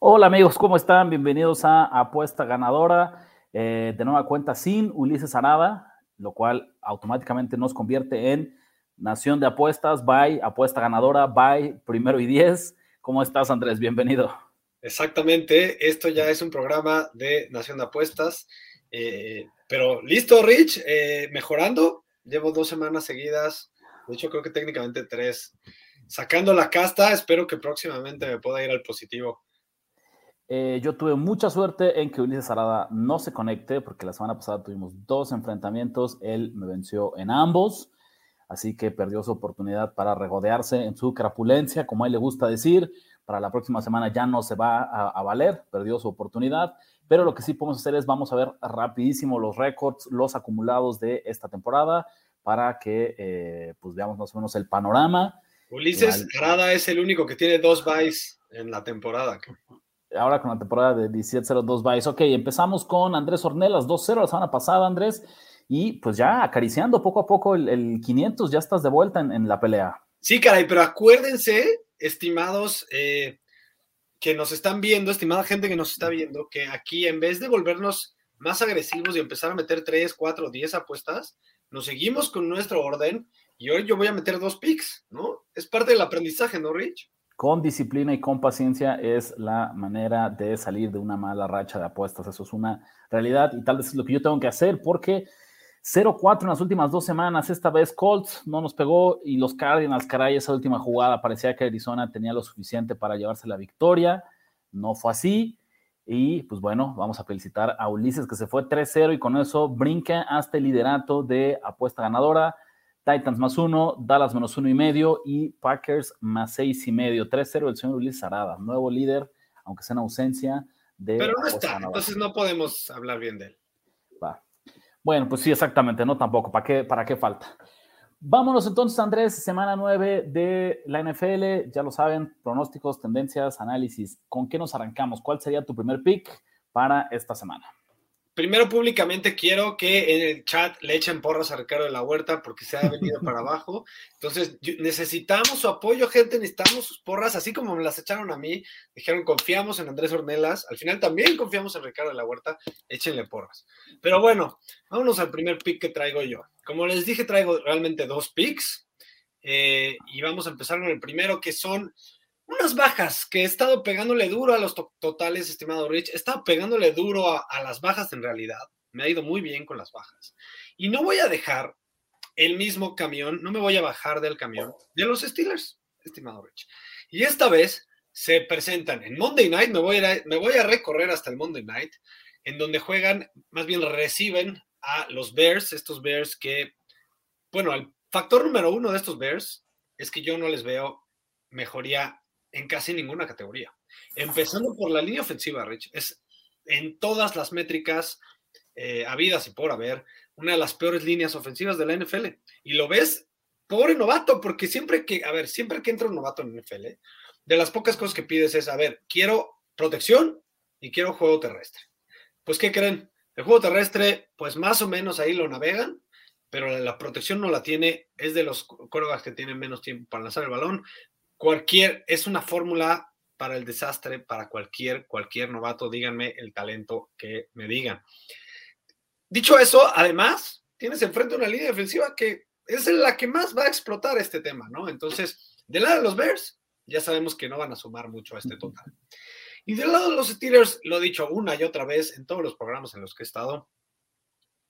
Hola amigos, ¿cómo están? Bienvenidos a Apuesta Ganadora. Eh, de nueva cuenta sin Ulises Arada, lo cual automáticamente nos convierte en Nación de Apuestas, by Apuesta Ganadora, by Primero y Diez. ¿Cómo estás Andrés? Bienvenido. Exactamente, esto ya es un programa de Nación de Apuestas. Eh, pero listo, Rich, eh, mejorando. Llevo dos semanas seguidas, de hecho creo que técnicamente tres, sacando la casta. Espero que próximamente me pueda ir al positivo. Eh, yo tuve mucha suerte en que Ulises Arada no se conecte, porque la semana pasada tuvimos dos enfrentamientos, él me venció en ambos, así que perdió su oportunidad para regodearse en su crapulencia, como a él le gusta decir. Para la próxima semana ya no se va a, valer, perdió su oportunidad, pero lo que sí podemos hacer es vamos a ver rapidísimo los récords, los acumulados de esta temporada, para que eh, pues veamos más o menos el panorama. Ulises Arada es el único que tiene dos buys en la temporada ahora con la temporada de 17-02 Vice. Ok, empezamos con Andrés Ornelas, 2-0 la semana pasada, Andrés, y pues ya acariciando poco a poco el, 500, ya estás de vuelta en, la pelea. Sí, caray, pero acuérdense, estimados eh, que nos están viendo, estimada gente que nos está viendo, que aquí en vez de volvernos más agresivos y empezar a meter 3, 4, 10 apuestas, nos seguimos con nuestro orden y hoy yo voy a meter dos picks, ¿no? Es parte del aprendizaje, ¿no, Rich? Con disciplina y con paciencia es la manera de salir de una mala racha de apuestas. Eso es una realidad y tal vez es lo que yo tengo que hacer porque 0-4 en las últimas dos semanas. Esta vez Colts no nos pegó y los Cardinals, caray, esa última jugada parecía que Arizona tenía lo suficiente para llevarse la victoria. No fue así. Y pues bueno, vamos a felicitar a Ulises que se fue 3-0 y con eso brinca hasta el liderato de apuesta ganadora. Titans más uno, Dallas menos uno y medio y Packers más seis y medio. 3-0 el señor Luis Arada, nuevo líder, aunque sea en ausencia de. Pero no está, entonces no podemos hablar bien de él. Va. Bueno, pues sí, exactamente, no tampoco. ¿Para qué, para qué falta? Vámonos entonces, Andrés, semana 9 de la NFL. Ya lo saben, pronósticos, tendencias, análisis. ¿Con qué nos arrancamos? ¿Cuál sería tu primer pick para esta semana? Primero públicamente quiero que en el chat le echen porras a Ricardo de la Huerta porque se ha venido para abajo. Entonces, necesitamos su apoyo, gente, necesitamos sus porras, así como me las echaron a mí. Dijeron, confiamos en Andrés Ornelas. Al final también confiamos en Ricardo de la Huerta. Échenle porras. Pero bueno, vámonos al primer pick que traigo yo. Como les dije, traigo realmente dos picks. Eh, y vamos a empezar con el primero, que son unas bajas que he estado pegándole duro a los totales, estimado Rich. He estado pegándole duro a, las bajas en realidad. Me ha ido muy bien con las bajas. Y no voy a dejar el mismo camión, no me voy a bajar del camión de los Steelers, estimado Rich. Y esta vez se presentan en Monday Night, me voy a, me voy a recorrer hasta el Monday Night, en donde juegan, más bien reciben a los Bears, estos Bears que, bueno, el factor número uno de estos Bears es que yo no les veo mejoría en casi ninguna categoría. Empezando por la línea ofensiva, Rich, es en todas las métricas eh, habidas y por haber, una de las peores líneas ofensivas de la NFL. Y lo ves, pobre novato, porque siempre que, a ver, siempre que entra un novato en la NFL, de las pocas cosas que pides es, a ver, quiero protección y quiero juego terrestre. Pues, ¿qué creen? El juego terrestre, pues más o menos ahí lo navegan, pero la, protección no la tiene, es de los corebacks que tienen menos tiempo para lanzar el balón, cualquier, es una fórmula para el desastre, para cualquier, cualquier novato, díganme el talento que me digan. Dicho eso, además, tienes enfrente una línea defensiva que es la que más va a explotar este tema, ¿no? Entonces, del lado de los Bears, ya sabemos que no van a sumar mucho a este total. Y del lado de los Steelers, lo he dicho una y otra vez en todos los programas en los que he estado,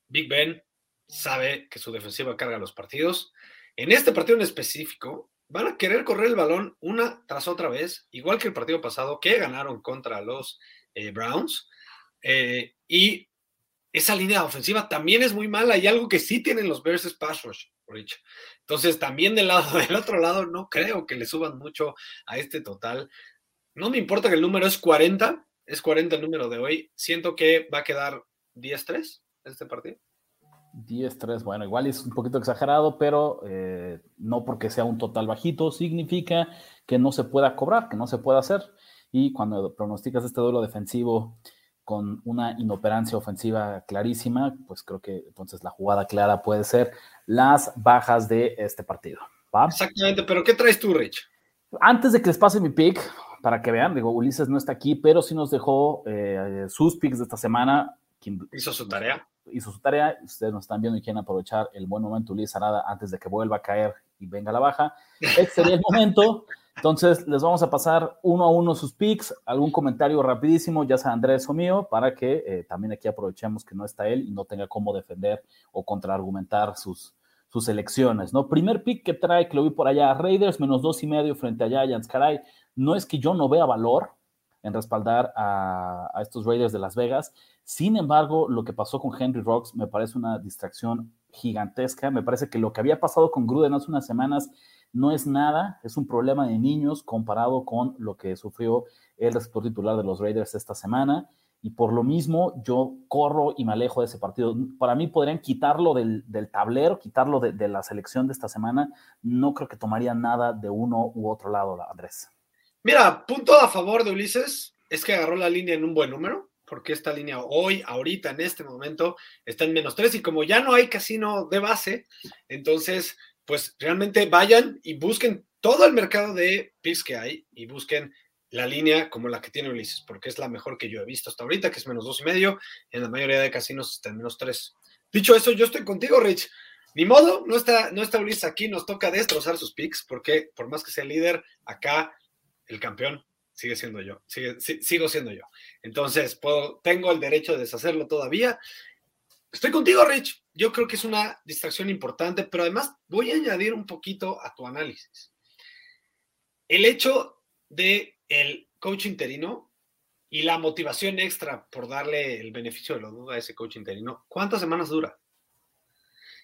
Big Ben sabe que su defensiva carga los partidos. En este partido en específico, van a querer correr el balón una tras otra vez, igual que el partido pasado que ganaron contra los eh, Browns. Eh, y esa línea ofensiva también es muy mala y algo que sí tienen los Bears es pass rush, Entonces, también del lado del otro lado, no creo que le suban mucho a este total. no me importa que el número es 40, es 40 el número de hoy. Siento que va a quedar 10-3 este partido. 10-3, bueno, igual es un poquito exagerado, pero eh, no porque sea un total bajito, significa que no se pueda cobrar, que no se pueda hacer. Y cuando pronosticas este duelo defensivo con una inoperancia ofensiva clarísima, pues creo que entonces la jugada clara puede ser las bajas de este partido. Exactamente, pero ¿qué traes tú, Rich? Antes de que les pase mi pick, para que vean, digo, Ulises no está aquí, pero sí nos dejó eh, sus picks de esta semana. hizo su tarea. Hizo su tarea. Ustedes nos están viendo y quieren aprovechar el buen momento, Ulises Arada, antes de que vuelva a caer y venga la baja. Este sería el momento. Entonces, les vamos a pasar uno a uno sus picks, algún comentario rapidísimo, ya sea Andrés o mío, para que eh, también aquí aprovechemos que no está él y no tenga cómo defender o contraargumentar sus, sus elecciones, ¿no? Primer pick que trae, que lo vi por allá, Raiders menos dos y medio frente a Giants, caray, no es que yo no vea valor en respaldar a, a estos Raiders de Las Vegas, sin embargo, lo que pasó con Henry Rocks me parece una distracción gigantesca, me parece que lo que había pasado con Gruden hace unas semanas no es nada, es un problema de niños comparado con lo que sufrió el receptor titular de los Raiders esta semana. Y por lo mismo, yo corro y me alejo de ese partido. Para mí podrían quitarlo del, tablero, quitarlo de, de, la selección de esta semana. No creo que tomaría nada de uno u otro lado, Andrés. Mira, punto a favor de Ulises es que agarró la línea en un buen número, porque esta línea hoy, ahorita, en este momento, está en menos tres. Y como ya no hay casino de base, entonces pues realmente vayan y busquen todo el mercado de picks que hay y busquen la línea como la que tiene Ulises, porque es la mejor que yo he visto hasta ahorita, que es menos dos y medio. En la mayoría de casinos está en menos tres. Dicho eso, yo estoy contigo, Rich. Ni modo, no está, no está Ulises aquí, nos toca destrozar sus picks, porque por más que sea líder, acá el campeón sigue siendo yo, sigo siendo yo. Entonces, tengo el derecho de deshacerlo todavía Estoy contigo, Rich. Yo creo que es una distracción importante, pero además voy a añadir un poquito a tu análisis. El hecho de el coach interino y la motivación extra por darle el beneficio de la duda a ese coach interino, ¿cuántas semanas dura?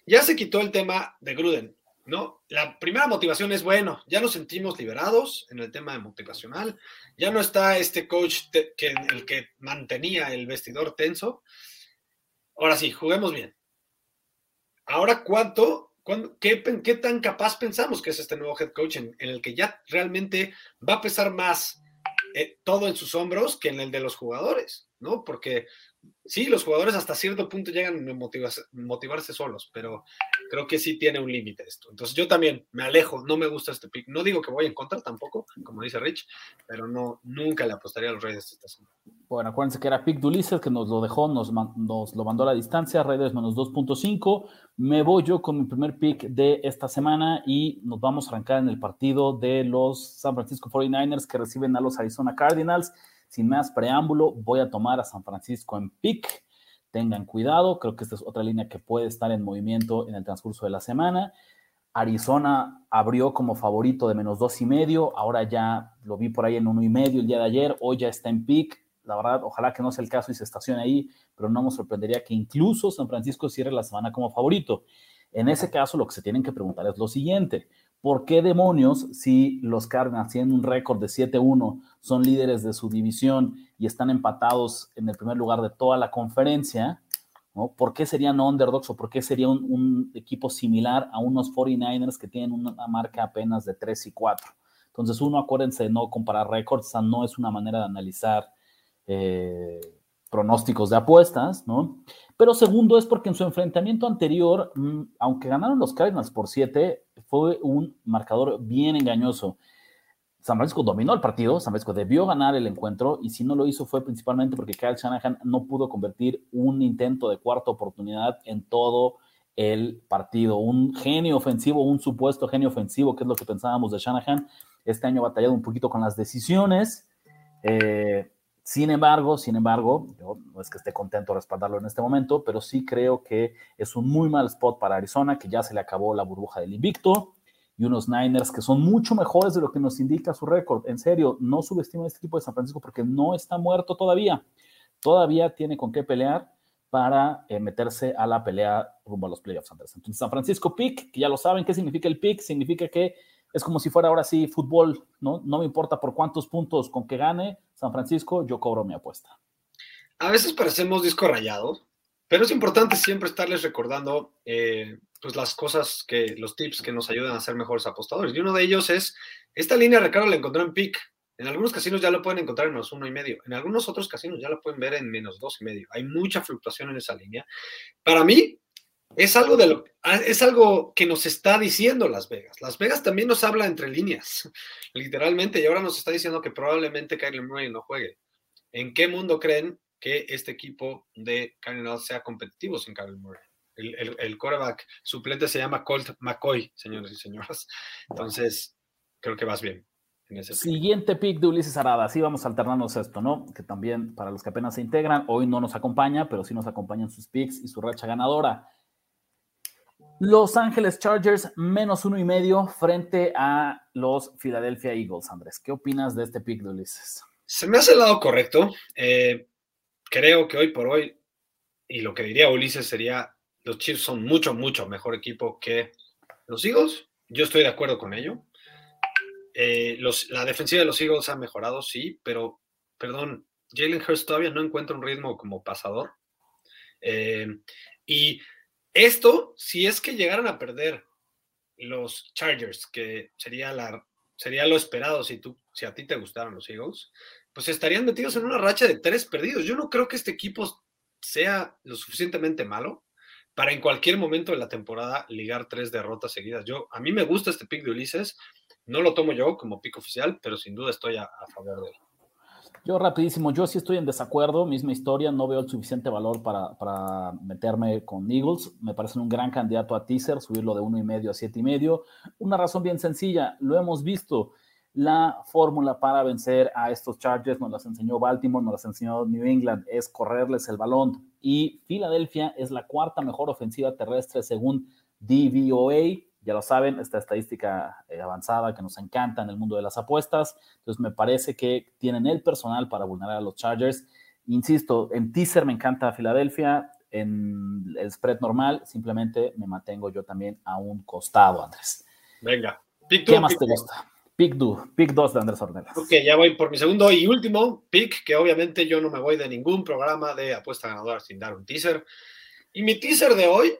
Ya se quitó el tema de Gruden, ¿no? La primera motivación es, bueno, ya nos sentimos liberados en el tema de motivacional, ya no está este coach que, el que mantenía el vestidor tenso, Ahora sí, juguemos bien. Ahora, ¿cuánto, qué, tan capaz pensamos que es este nuevo head coach en, el que ya realmente va a pesar más eh, todo en sus hombros que en el de los jugadores, ¿no? Porque sí, los jugadores hasta cierto punto llegan a motivarse, solos, pero creo que sí tiene un límite esto. Entonces yo también me alejo, no me gusta este pick. No digo que voy en contra tampoco, como dice Rich, pero no, nunca le apostaría a los Raiders esta semana. Bueno, acuérdense que era pick de Ulises, que nos lo dejó, nos, nos lo mandó a la distancia, Raiders menos 2.5. Me voy yo con mi primer pick de esta semana y nos vamos a arrancar en el partido de los San Francisco 49ers que reciben a los Arizona Cardinals. Sin más preámbulo, voy a tomar a San Francisco en pick. Tengan cuidado, creo que esta es otra línea que puede estar en movimiento en el transcurso de la semana. Arizona abrió como favorito de menos dos y medio, ahora ya lo vi por ahí en uno y medio el día de ayer, hoy ya está en pick. La verdad, ojalá que no sea el caso y se estacione ahí, pero no me sorprendería que incluso San Francisco cierre la semana como favorito. En ese caso, lo que se tienen que preguntar es lo siguiente: ¿por qué demonios, si los Cardinals tienen un récord de 7-1, son líderes de su división y están empatados en el primer lugar de toda la conferencia, ¿no? ¿por qué serían underdogs o por qué sería un, equipo similar a unos 49ers que tienen una marca apenas de 3 y 4? Entonces, uno, acuérdense de no comparar récords, esa no es una manera de analizar eh, pronósticos de apuestas, ¿no? Pero segundo es porque en su enfrentamiento anterior, mm, aunque ganaron los Cardinals por 7, fue un marcador bien engañoso. San Francisco dominó el partido, San Francisco debió ganar el encuentro y si no lo hizo fue principalmente porque Kyle Shanahan no pudo convertir un intento de cuarta oportunidad en todo el partido. Un genio ofensivo, un supuesto genio ofensivo, que es lo que pensábamos de Shanahan. Este año ha batallado un poquito con las decisiones. Eh, sin embargo, sin embargo, yo no es que esté contento de respaldarlo en este momento, pero sí creo que es un muy mal spot para Arizona, que ya se le acabó la burbuja del invicto, y unos Niners que son mucho mejores de lo que nos indica su récord. En serio, no subestimen este equipo de San Francisco porque no está muerto todavía. Todavía tiene con qué pelear para eh, meterse a la pelea rumbo a los playoffs, Entonces, San Francisco pick, que ya lo saben, ¿qué significa el pick? Significa que es como si fuera ahora sí fútbol, ¿no? No me importa por cuántos puntos con que gane San Francisco, yo cobro mi apuesta. A veces parecemos disco rayado, pero es importante siempre estarles recordando eh, pues las cosas que, los tips que nos ayudan a ser mejores apostadores. Y uno de ellos es, esta línea Ricardo la encontró en PIC. En algunos casinos ya lo pueden encontrar en menos uno y medio. En algunos otros casinos ya lo pueden ver en menos dos y medio. Hay mucha fluctuación en esa línea. Para mí, es algo, de lo, es algo que nos está diciendo Las Vegas. Las Vegas también nos habla entre líneas, literalmente, y ahora nos está diciendo que probablemente Kyler Murray no juegue. ¿En qué mundo creen que este equipo de Cardinals sea competitivo sin Kyler Murray? El, el, el suplente se llama Colt McCoy, señores y señoras. Entonces, creo que vas bien. En ese Siguiente pick de Ulises Arada. Sí, vamos a alternarnos esto, ¿no? Que también para los que apenas se integran, hoy no nos acompaña, pero sí nos acompañan sus picks y su racha ganadora. Los Ángeles Chargers menos uno y medio frente a los Philadelphia Eagles, Andrés. ¿Qué opinas de este pick de Ulises? Se me hace el lado correcto. Eh, creo que hoy por hoy, y lo que diría Ulises sería, los Chiefs son mucho, mucho mejor equipo que los Eagles. Yo estoy de acuerdo con ello. Eh, la defensiva de los Eagles ha mejorado, sí, pero, perdón, Jalen Hurst todavía no encuentra un ritmo como pasador. Eh, y esto, si es que llegaran a perder los Chargers, que sería, la, sería lo esperado si, tú, si a ti te gustaran los Eagles, pues estarían metidos en una racha de tres perdidos. Yo no creo que este equipo sea lo suficientemente malo para en cualquier momento de la temporada ligar tres derrotas seguidas. Yo, a mí me gusta este pick de Ulises, no lo tomo yo como pick oficial, pero sin duda estoy a, a favor de él. Yo rapidísimo, yo sí estoy en desacuerdo, misma historia, no veo el suficiente valor para, para meterme con Eagles, me parecen un gran candidato a teaser, subirlo de uno y medio a siete y medio. Una razón bien sencilla, lo hemos visto, la fórmula para vencer a estos Chargers nos las enseñó Baltimore, nos las enseñó New England, es correrles el balón. Y Filadelfia es la cuarta mejor ofensiva terrestre según DVOA, ya lo saben, esta estadística eh, avanzada que nos encanta en el mundo de las apuestas. Entonces me parece que tienen el personal para vulnerar a los Chargers. Insisto, en teaser me encanta Filadelfia, en el spread normal simplemente me mantengo yo también a un costado, Andrés. Venga. Pick ¿Qué más te gusta? Pick 2, pick 2 de Andrés Ornelas. Ok, ya voy por mi segundo y último pick, que obviamente yo no me voy de ningún programa de apuesta ganadora sin dar un teaser. Y mi teaser de hoy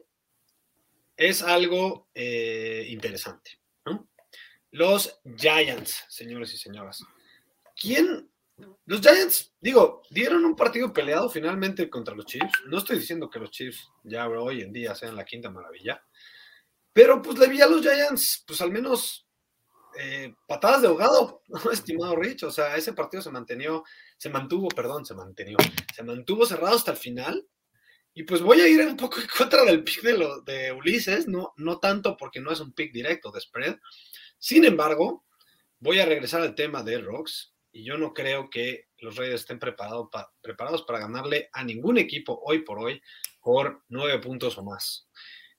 es algo eh, interesante. Los Giants, señores y señoras. ¿Quién? Los Giants, digo, dieron un partido peleado finalmente contra los Chiefs. No estoy diciendo que los Chiefs ya hoy en día sean la quinta maravilla, pero pues le vi a los Giants, pues al menos eh, patadas de ahogado, ¿no, estimado Rich? O sea, ese partido se mantenió, se mantuvo, perdón, se mantenió, se mantuvo cerrado hasta el final y pues voy a ir un poco en contra del pick de, Ulises, no, no tanto porque no es un pick directo de spread. Sin embargo, voy a regresar al tema de Rocks y yo no creo que los Raiders estén preparado pa, preparados para ganarle a ningún equipo hoy por hoy por nueve puntos o más.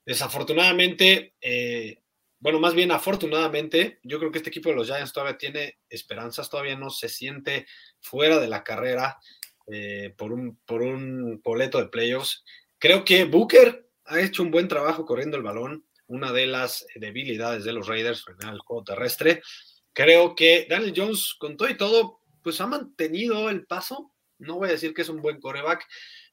Desafortunadamente, eh, bueno, más bien afortunadamente, yo creo que este equipo de los Giants todavía tiene esperanzas, todavía no se siente fuera de la carrera eh, por, un, por un boleto de playoffs. Creo que Booker ha hecho un buen trabajo corriendo el balón, una de las debilidades de los Raiders en el juego terrestre. Creo que Daniel Jones, con todo y todo, pues ha mantenido el paso. No voy a decir que es un buen coreback,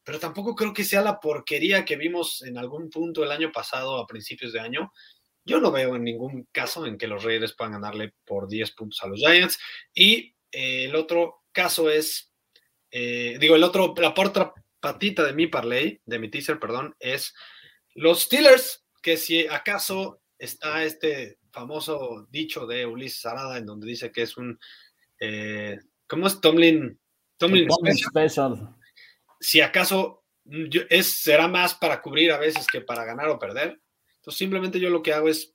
pero tampoco creo que sea la porquería que vimos en algún punto el año pasado, a principios de año. Yo no veo en ningún caso en que los Raiders puedan ganarle por 10 puntos a los Giants. Y eh, el otro caso es eh, digo, el otro, la otra patita de mi parlay, de mi teaser, perdón, es los Steelers, que si acaso está este famoso dicho de Ulises Arada en donde dice que es un, eh, ¿cómo es Tomlin? Tomlin, Tomlin special. special. Si acaso es, será más para cubrir a veces que para ganar o perder. Entonces simplemente yo lo que hago es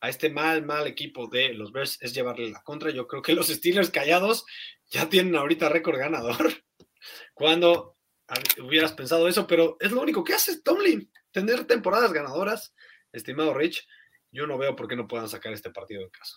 a este mal, mal equipo de los Bears es llevarle la contra. Yo creo que los Steelers callados ya tienen ahorita récord ganador. Cuando hubieras pensado eso, pero es lo único que hace Tomlin, tener temporadas ganadoras, estimado Rich. Yo no veo por qué no puedan sacar este partido de casa.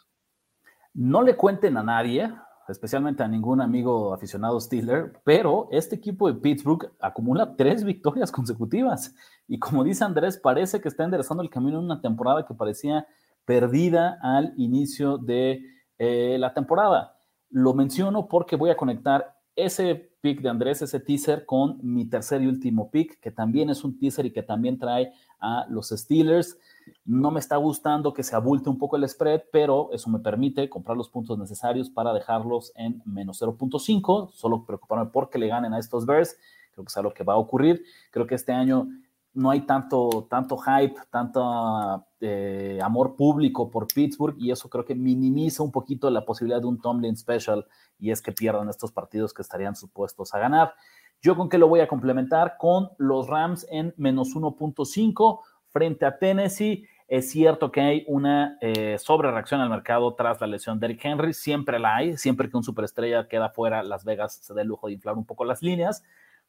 No le cuenten a nadie, especialmente a ningún amigo aficionado Steeler, pero este equipo de Pittsburgh acumula tres victorias consecutivas. Y como dice Andrés, parece que está enderezando el camino en una temporada que parecía perdida al inicio de eh, la temporada. Lo menciono porque voy a conectar ese pick de Andrés, ese teaser, con mi tercer y último pick, que también es un teaser y que también trae a los Steelers. No me está gustando que se abulte un poco el spread, pero eso me permite comprar los puntos necesarios para dejarlos en menos 0.5. Solo preocuparme porque le ganen a estos Bears. Creo que es algo que va a ocurrir. Creo que este año no hay tanto, tanto hype, tanto eh, amor público por Pittsburgh y eso creo que minimiza un poquito la posibilidad de un Tomlin special y es que pierdan estos partidos que estarían supuestos a ganar. Yo con qué lo voy a complementar con los Rams en menos 1.5 frente a Tennessee. Es cierto que hay una eh, sobrereacción al mercado tras la lesión de Eric Henry, siempre la hay, siempre que un superestrella queda fuera, Las Vegas se da el lujo de inflar un poco las líneas.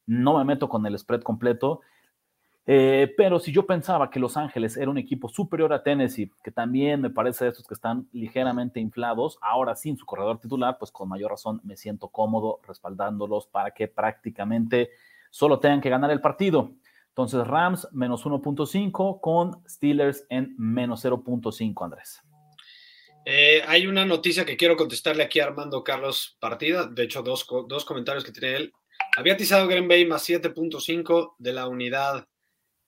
No me meto con el spread completo eh, pero si yo pensaba que Los Ángeles era un equipo superior a Tennessee, que también me parece de estos que están ligeramente inflados, ahora sin su corredor titular, pues con mayor razón me siento cómodo respaldándolos para que prácticamente solo tengan que ganar el partido. Entonces Rams menos 1.5 con Steelers en menos 0.5, Andrés. Eh, hay una noticia que quiero contestarle aquí a Armando Carlos Partida, de hecho dos, dos comentarios que tiene él. Había atizado Green Bay más 7.5 de la unidad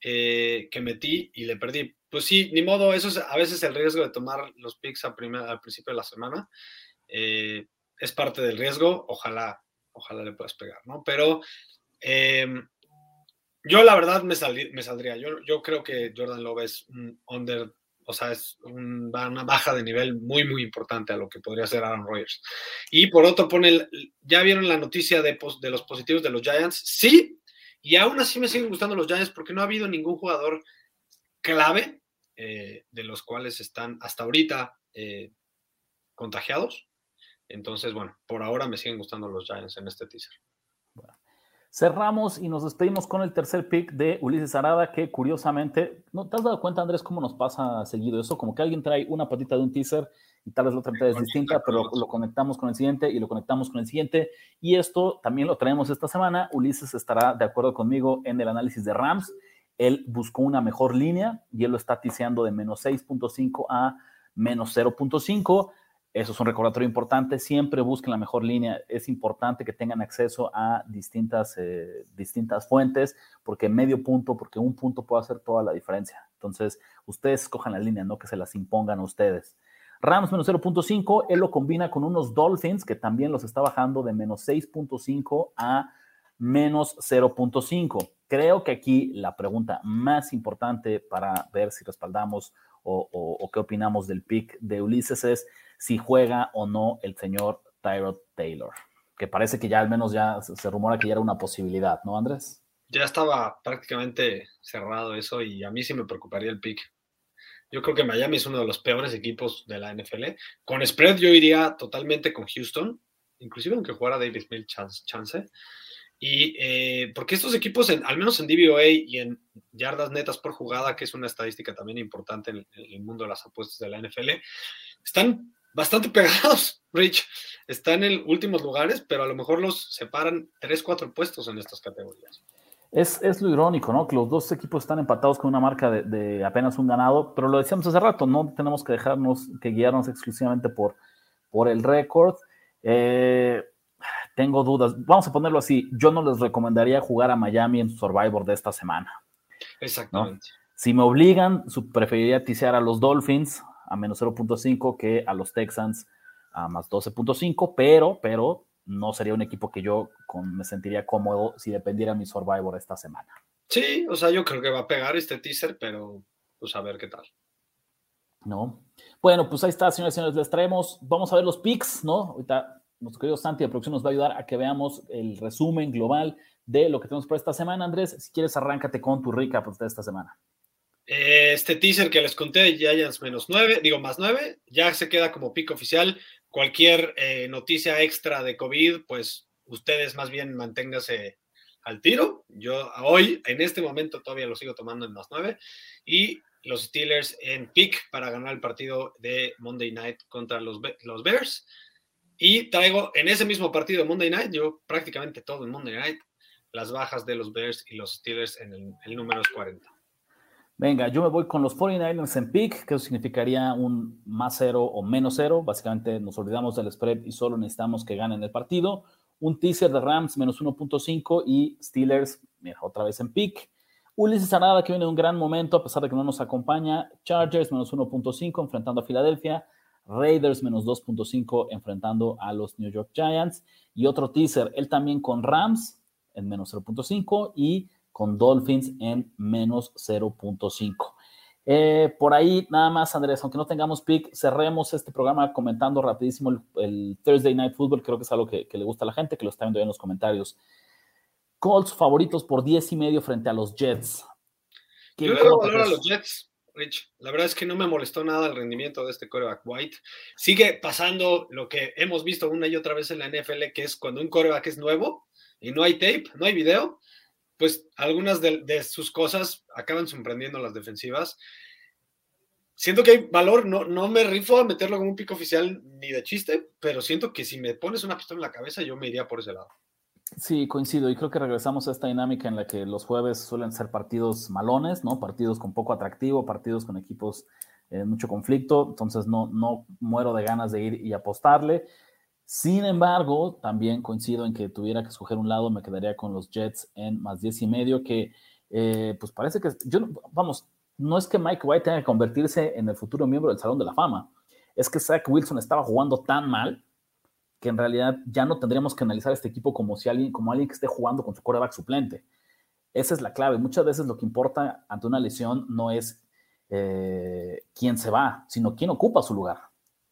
eh, que metí y le perdí. Pues sí, ni modo, eso es a veces el riesgo de tomar los picks al principio de la semana. Eh, es parte del riesgo, ojalá, ojalá le puedas pegar, ¿no? Pero em, yo la verdad me, me saldría. Yo, creo que Jordan Love es un under, o sea, es una baja de nivel muy, muy importante a lo que podría ser Aaron Rodgers. Y por otro, pone, ¿ya vieron la noticia de los positivos de los Giants? Sí, y aún así me siguen gustando los Giants porque no ha habido ningún jugador clave eh, de los cuales están hasta ahorita eh, contagiados. Entonces, bueno, por ahora me siguen gustando los Giants en este teaser. Cerramos y nos despedimos con el tercer pick de Ulises Arada, que curiosamente, ¿no te has dado cuenta, Andrés, cómo nos pasa seguido eso? Como que alguien trae una patita de un teaser y tal vez la otra mitad es distinta, pero lo conectamos con el siguiente y lo conectamos con el siguiente. Y esto también lo traemos esta semana. Ulises estará de acuerdo conmigo en el análisis de Rams. Él buscó una mejor línea y él lo está tiseando de menos 6.5 a menos 0.5. Eso es un recordatorio importante. Siempre busquen la mejor línea. Es importante que tengan acceso a distintas, eh, distintas fuentes, porque medio punto, porque un punto puede hacer toda la diferencia. Entonces, ustedes escojan la línea, no que se las impongan a ustedes. Rams menos 0.5, él lo combina con unos Dolphins que también los está bajando de menos 6.5 a menos 0.5. Creo que aquí la pregunta más importante para ver si respaldamos o, qué opinamos del pick de Ulises es si juega o no el señor Tyrod Taylor, que parece que ya al menos ya se rumora que ya era una posibilidad, ¿no, Andrés? Ya estaba prácticamente cerrado eso y a mí sí me preocuparía el pick. Yo creo que Miami es uno de los peores equipos de la NFL. Con spread yo iría totalmente con Houston, inclusive aunque jugara David Mills chance. Y eh, porque estos equipos, al menos en DVOA y en yardas netas por jugada, que es una estadística también importante en el, mundo de las apuestas de la NFL, están bastante pegados, Rich. Están en últimos lugares, pero a lo mejor los separan 3, 4 puestos en estas categorías. Es, lo irónico, ¿no? Que los dos equipos están empatados con una marca de, apenas un ganado, pero lo decíamos hace rato, no tenemos que dejarnos, que guiarnos exclusivamente por, por el récord. Eh, tengo dudas. Vamos a ponerlo así, yo no les recomendaría jugar a Miami en Survivor de esta semana. Exactamente. Si me obligan, preferiría tisear a los Dolphins a menos 0.5 que a los Texans a más 12.5, pero, pero no sería un equipo que yo me sentiría cómodo si dependiera mi Survivor esta semana. Sí, o sea, yo creo que va a pegar este teaser, pero pues a ver qué tal. No. Bueno, pues ahí está, señores y señores, les traemos, vamos a ver los picks, ¿no? Ahorita nuestro querido Santi de producción nos va a ayudar a que veamos el resumen global de lo que tenemos por esta semana. Andrés, si quieres, arráncate con tu rica pues, de esta semana. Este teaser que les conté de Giants menos 9, digo más 9, ya se queda como pick oficial cualquier eh, noticia extra de COVID, pues ustedes más bien manténgase al tiro. Yo hoy, en este momento, todavía lo sigo tomando en más nueve. Y los Steelers en pick para ganar el partido de Monday Night contra los, los Bears. Y traigo en ese mismo partido de Monday Night, yo prácticamente todo en Monday Night, las bajas de los Bears y los Steelers en el, el número 40. Venga, yo me voy con los 49ers en pick, que eso significaría un más cero o menos cero. Básicamente nos olvidamos del spread y solo necesitamos que ganen el partido. Un teaser de Rams menos 1.5 y Steelers, mira, otra vez en pick. Ulises Arada, que viene de un gran momento, a pesar de que no nos acompaña. Chargers menos 1.5 enfrentando a Filadelfia. Raiders menos 2.5 enfrentando a los New York Giants. Y otro teaser, él también con Rams en menos 0.5 y con Dolphins en menos 0.5. Eh, por ahí, nada más, Andrés, aunque no tengamos pick, cerremos este programa comentando rapidísimo el, Thursday Night Football. Creo que es algo que, le gusta a la gente, que lo está viendo en los comentarios. Colts favoritos por 10 y medio frente a los Jets. Yo le doy valor a los Jets, Rich. La verdad es que no me molestó nada el rendimiento de este coreback White. Sigue pasando lo que hemos visto una y otra vez en la NFL, que es cuando un coreback es nuevo y no hay tape, no hay video, pues algunas de, sus cosas acaban sorprendiendo las defensivas. Siento que hay valor, no, no me rifo a meterlo como un pico oficial ni de chiste, pero siento que si me pones una pistola en la cabeza, yo me iría por ese lado. Sí, coincido. Y creo que regresamos a esta dinámica en la que los jueves suelen ser partidos malones, ¿no? Partidos con poco atractivo, partidos con equipos en mucho conflicto. Entonces no, no muero de ganas de ir y apostarle. Sin embargo, también coincido en que tuviera que escoger un lado, me quedaría con los Jets en más 10 y medio, que eh, pues parece que, yo, vamos, no es que Mike White tenga que convertirse en el futuro miembro del Salón de la Fama, es que Zach Wilson estaba jugando tan mal que en realidad ya no tendríamos que analizar este equipo como si alguien, como alguien que esté jugando con su quarterback suplente. Esa es la clave. Muchas veces lo que importa ante una lesión no es eh, quién se va, sino quién ocupa su lugar.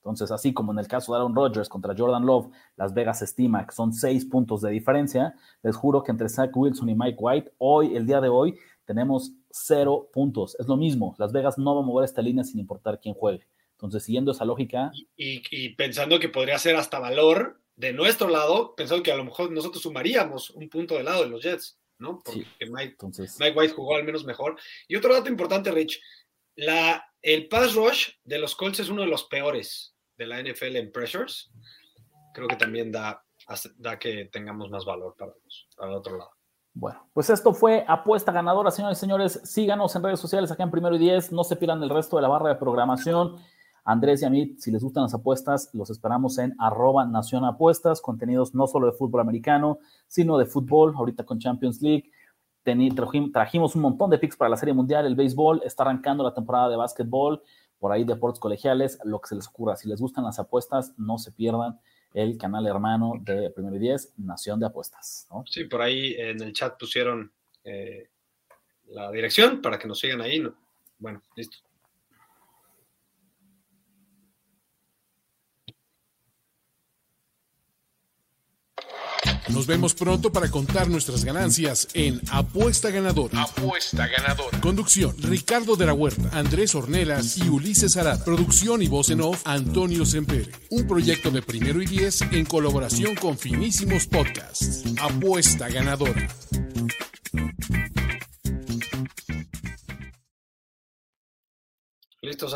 Entonces, así como en el caso de Aaron Rodgers contra Jordan Love, Las Vegas estima que son seis puntos de diferencia. Les juro que entre Zach Wilson y Mike White, hoy, el día de hoy, tenemos cero puntos. Es lo mismo. Las Vegas no va a mover esta línea sin importar quién juegue. Entonces, siguiendo esa lógica. Y, pensando que podría ser hasta valor de nuestro lado, pensando que a lo mejor nosotros sumaríamos un punto del lado de los Jets, ¿no? Porque Mike, Mike White jugó al menos mejor. Y otro dato importante, Rich. La, el pass rush de los Colts es uno de los peores de la NFL en pressures, creo que también da, da que tengamos más valor para, para el otro lado. Bueno, pues esto fue apuesta ganadora, señores y señores. Síganos en redes sociales acá en Primero y Diez. No se pierdan el resto de la barra de programación. Andrés y a mí, si les gustan las apuestas, los esperamos en arroba Nación contenidos no solo de fútbol americano, sino de fútbol, ahorita con Champions League. trajimos un montón de picks para la Serie Mundial, el béisbol, está arrancando la temporada de básquetbol por ahí deportes colegiales, lo que se les ocurra. Si les gustan las apuestas, no se pierdan el canal hermano de Primero y Diez, Nación de Apuestas. Sí, por ahí en el chat pusieron eh, la dirección para que nos sigan ahí. Bueno, listo. Nos vemos pronto para contar nuestras ganancias en Apuesta Ganadora. Apuesta Ganadora. Conducción: Ricardo de la Huerta, Andrés Ornelas y Ulises Arad. Producción y voz en off: Antonio Sempere. Un proyecto de primero y diez en colaboración con Finísimos Podcasts. Apuesta Ganadora. Listos.